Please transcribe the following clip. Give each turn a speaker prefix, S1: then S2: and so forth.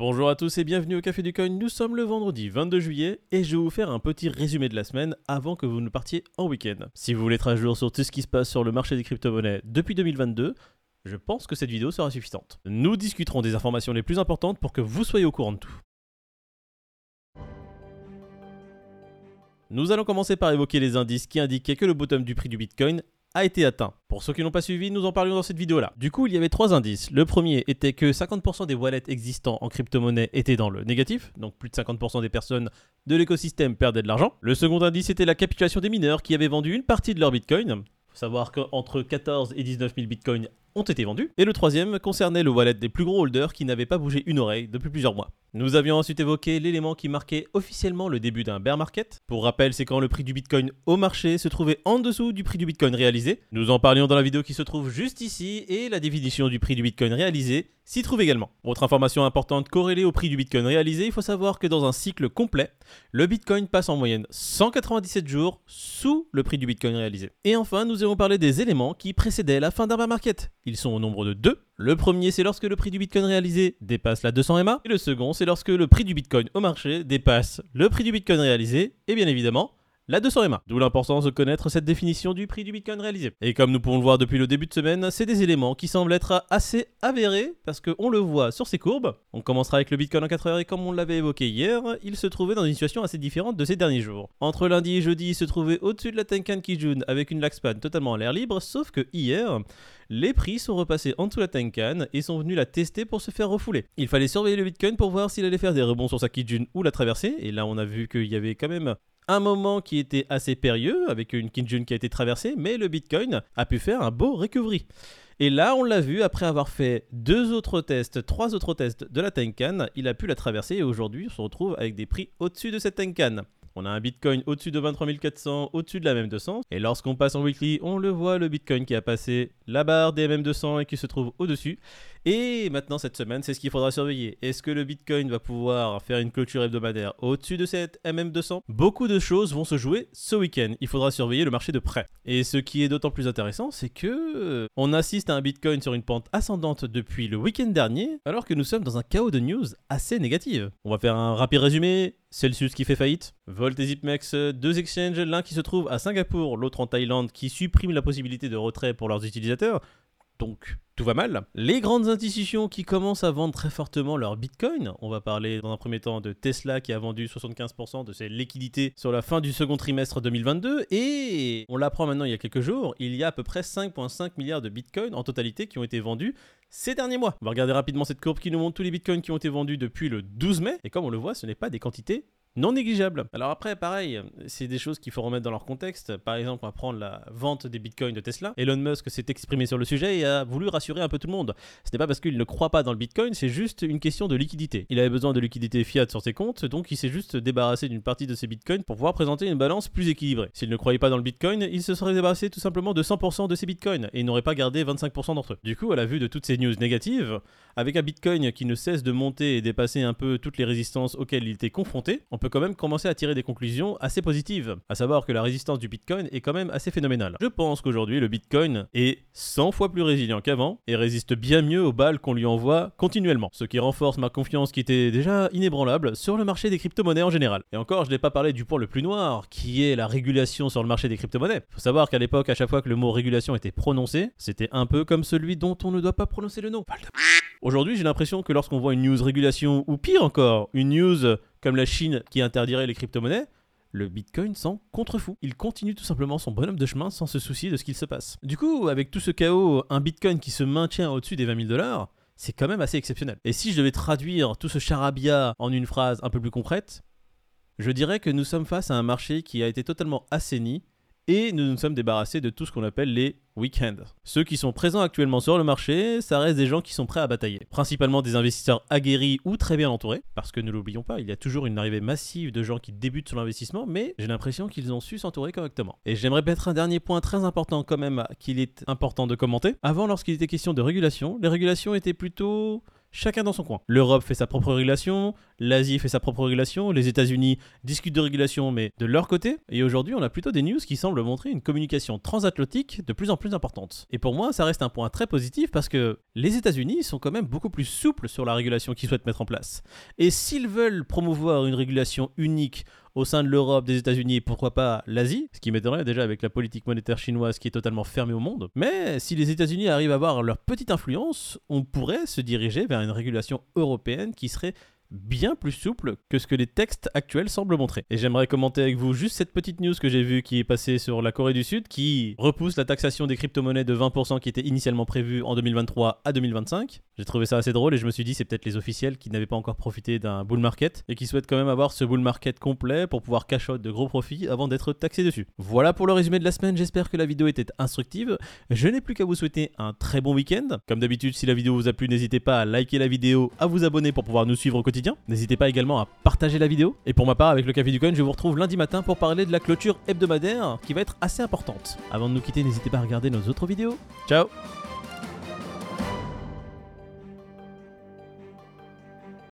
S1: Bonjour à tous et bienvenue au Café du Coin. Nous sommes le vendredi 22 juillet et je vais vous faire un petit résumé de la semaine avant que vous ne partiez en week-end. Si vous voulez être à jour sur tout ce qui se passe sur le marché des crypto-monnaies depuis 2022, je pense que cette vidéo sera suffisante. Nous discuterons des informations les plus importantes pour que vous soyez au courant de tout. Nous allons commencer par évoquer les indices qui indiquaient que le bottom du prix du Bitcoin a été atteint. Pour ceux qui n'ont pas suivi, nous en parlions dans cette vidéo-là. Du coup, il y avait trois indices. Le premier était que 50% des wallets existants en crypto-monnaie étaient dans le négatif, donc plus de 50% des personnes de l'écosystème perdaient de l'argent. Le second indice était la capitulation des mineurs qui avaient vendu une partie de leur Bitcoin. Faut savoir qu'entre 14 et 19 000 bitcoins ont été vendus. Et le troisième concernait le wallet des plus gros holders qui n'avaient pas bougé une oreille depuis plusieurs mois. Nous avions ensuite évoqué l'élément qui marquait officiellement le début d'un bear market. Pour rappel, c'est quand le prix du bitcoin au marché se trouvait en dessous du prix du bitcoin réalisé. Nous en parlions dans la vidéo qui se trouve juste ici et la définition du prix du bitcoin réalisé s'y trouve également. Autre information importante corrélée au prix du bitcoin réalisé, il faut savoir que dans un cycle complet, le bitcoin passe en moyenne 197 jours sous le prix du bitcoin réalisé. Et enfin, nous avons parlé des éléments qui précédaient la fin d'un bear market. Ils sont au nombre de deux. Le premier, c'est lorsque le prix du Bitcoin réalisé dépasse la 200 MA. Et le second, c'est lorsque le prix du Bitcoin au marché dépasse le prix du Bitcoin réalisé. Et bien évidemment, la 200 MA. D'où l'importance de connaître cette définition du prix du Bitcoin réalisé. Et comme nous pouvons le voir depuis le début de semaine, c'est des éléments qui semblent être assez avérés parce qu'on le voit sur ces courbes. On commencera avec le Bitcoin en 4 heures et comme on l'avait évoqué hier, il se trouvait dans une situation assez différente de ces derniers jours. Entre lundi et jeudi, il se trouvait au-dessus de la Tenkan Kijun avec une Laxpan totalement à l'air libre, sauf que hier, les prix sont repassés en dessous de la Tenkan et sont venus la tester pour se faire refouler. Il fallait surveiller le Bitcoin pour voir s'il allait faire des rebonds sur sa Kijun ou la traverser, et là on a vu qu'il y avait quand même un moment qui était assez périlleux avec une Kijun qui a été traversée, mais le Bitcoin a pu faire un beau recovery. Et là, on l'a vu, après avoir fait deux autres tests, trois autres tests de la Tenkan, il a pu la traverser et aujourd'hui, on se retrouve avec des prix au-dessus de cette Tenkan. On a un Bitcoin au-dessus de 23 400, au-dessus de la MM200. Et lorsqu'on passe en weekly, on le voit, le Bitcoin qui a passé la barre des MM200 et qui se trouve au-dessus. Et maintenant, cette semaine, c'est ce qu'il faudra surveiller. Est-ce que le Bitcoin va pouvoir faire une clôture hebdomadaire au-dessus de cette MM200 Beaucoup de choses vont se jouer ce week-end. Il faudra surveiller le marché de près. Et ce qui est d'autant plus intéressant, c'est que euh, on assiste à un Bitcoin sur une pente ascendante depuis le week-end dernier, alors que nous sommes dans un chaos de news assez négative. On va faire un rapide résumé. Celsius qui fait faillite, Volt et Zipmex, deux exchanges, l'un qui se trouve à Singapour, l'autre en Thaïlande, qui supprime la possibilité de retrait pour leurs utilisateurs. Donc tout va mal. Les grandes institutions qui commencent à vendre très fortement leur Bitcoin, on va parler dans un premier temps de Tesla qui a vendu 75% de ses liquidités sur la fin du second trimestre 2022 et on l'apprend maintenant il y a quelques jours, il y a à peu près 5,5 milliards de Bitcoin en totalité qui ont été vendus ces derniers mois. On va regarder rapidement cette courbe qui nous montre tous les bitcoins qui ont été vendus depuis le 12 mai. Et comme on le voit, ce n'est pas des quantités non négligeable. Alors après, pareil, c'est des choses qu'il faut remettre dans leur contexte. Par exemple, on va prendre la vente des bitcoins de Tesla. Elon Musk s'est exprimé sur le sujet et a voulu rassurer un peu tout le monde. Ce n'est pas parce qu'il ne croit pas dans le bitcoin, c'est juste une question de liquidité. Il avait besoin de liquidité fiat sur ses comptes, donc il s'est juste débarrassé d'une partie de ses bitcoins pour pouvoir présenter une balance plus équilibrée. S'il ne croyait pas dans le bitcoin, il se serait débarrassé tout simplement de 100% de ses bitcoins et n'aurait pas gardé 25% d'entre eux. Du coup, à la vue de toutes ces news négatives, avec un bitcoin qui ne cesse de monter et dépasser un peu toutes les résistances auxquelles il était confronté, on peut quand même commencer à tirer des conclusions assez positives, à savoir que la résistance du Bitcoin est quand même assez phénoménale. Je pense qu'aujourd'hui le Bitcoin est 100 fois plus résilient qu'avant et résiste bien mieux aux balles qu'on lui envoie continuellement, ce qui renforce ma confiance qui était déjà inébranlable sur le marché des crypto-monnaies en général. Et encore, je n'ai pas parlé du point le plus noir, qui est la régulation sur le marché des crypto-monnaies. Faut savoir qu'à l'époque, à chaque fois que le mot régulation était prononcé, c'était un peu comme celui dont on ne doit pas prononcer le nom. Aujourd'hui, j'ai l'impression que lorsqu'on voit une news régulation, ou pire encore, une news comme la Chine qui interdirait les crypto-monnaies, le Bitcoin s'en contrefou. Il continue tout simplement son bonhomme de chemin sans se soucier de ce qu'il se passe. Du coup, avec tout ce chaos, un Bitcoin qui se maintient au-dessus des 20 000 dollars, c'est quand même assez exceptionnel. Et si je devais traduire tout ce charabia en une phrase un peu plus concrète, je dirais que nous sommes face à un marché qui a été totalement assaini et nous nous sommes débarrassés de tout ce qu'on appelle les week-ends. Ceux qui sont présents actuellement sur le marché, ça reste des gens qui sont prêts à batailler. Principalement des investisseurs aguerris ou très bien entourés, parce que ne l'oublions pas, il y a toujours une arrivée massive de gens qui débutent sur l'investissement, mais j'ai l'impression qu'ils ont su s'entourer correctement. Et j'aimerais mettre un dernier point très important quand même qu'il est important de commenter. Avant, lorsqu'il était question de régulation, les régulations étaient plutôt chacun dans son coin. L'Europe fait sa propre régulation, l'Asie fait sa propre régulation, les États-Unis discutent de régulation mais de leur côté. Et aujourd'hui, on a plutôt des news qui semblent montrer une communication transatlantique de plus en plus importante. Et pour moi, ça reste un point très positif parce que les États-Unis sont quand même beaucoup plus souples sur la régulation qu'ils souhaitent mettre en place. Et s'ils veulent promouvoir une régulation unique au sein de l'Europe, des États-Unis et pourquoi pas l'Asie, ce qui m'étonnerait déjà avec la politique monétaire chinoise qui est totalement fermée au monde. Mais si les États-Unis arrivent à avoir leur petite influence, on pourrait se diriger vers une régulation européenne qui serait bien plus souple que ce que les textes actuels semblent montrer. Et j'aimerais commenter avec vous juste cette petite news que j'ai vue qui est passée sur la Corée du Sud qui repousse la taxation des crypto-monnaies de 20% qui était initialement prévue en 2023 à 2025. J'ai trouvé ça assez drôle et je me suis dit c'est peut-être les officiels qui n'avaient pas encore profité d'un bull market et qui souhaitent quand même avoir ce bull market complet pour pouvoir cash out de gros profits avant d'être taxés dessus. Voilà pour le résumé de la semaine, j'espère que la vidéo était instructive. Je n'ai plus qu'à vous souhaiter un très bon week-end. Comme d'habitude, si la vidéo vous a plu, n'hésitez pas à liker la vidéo, à vous abonner pour pouvoir nous suivre au quotidien. N'hésitez pas également à partager la vidéo. Et pour ma part, avec le Café du Coin, je vous retrouve lundi matin pour parler de la clôture hebdomadaire qui va être assez importante. Avant de nous quitter, n'hésitez pas à regarder nos autres vidéos. Ciao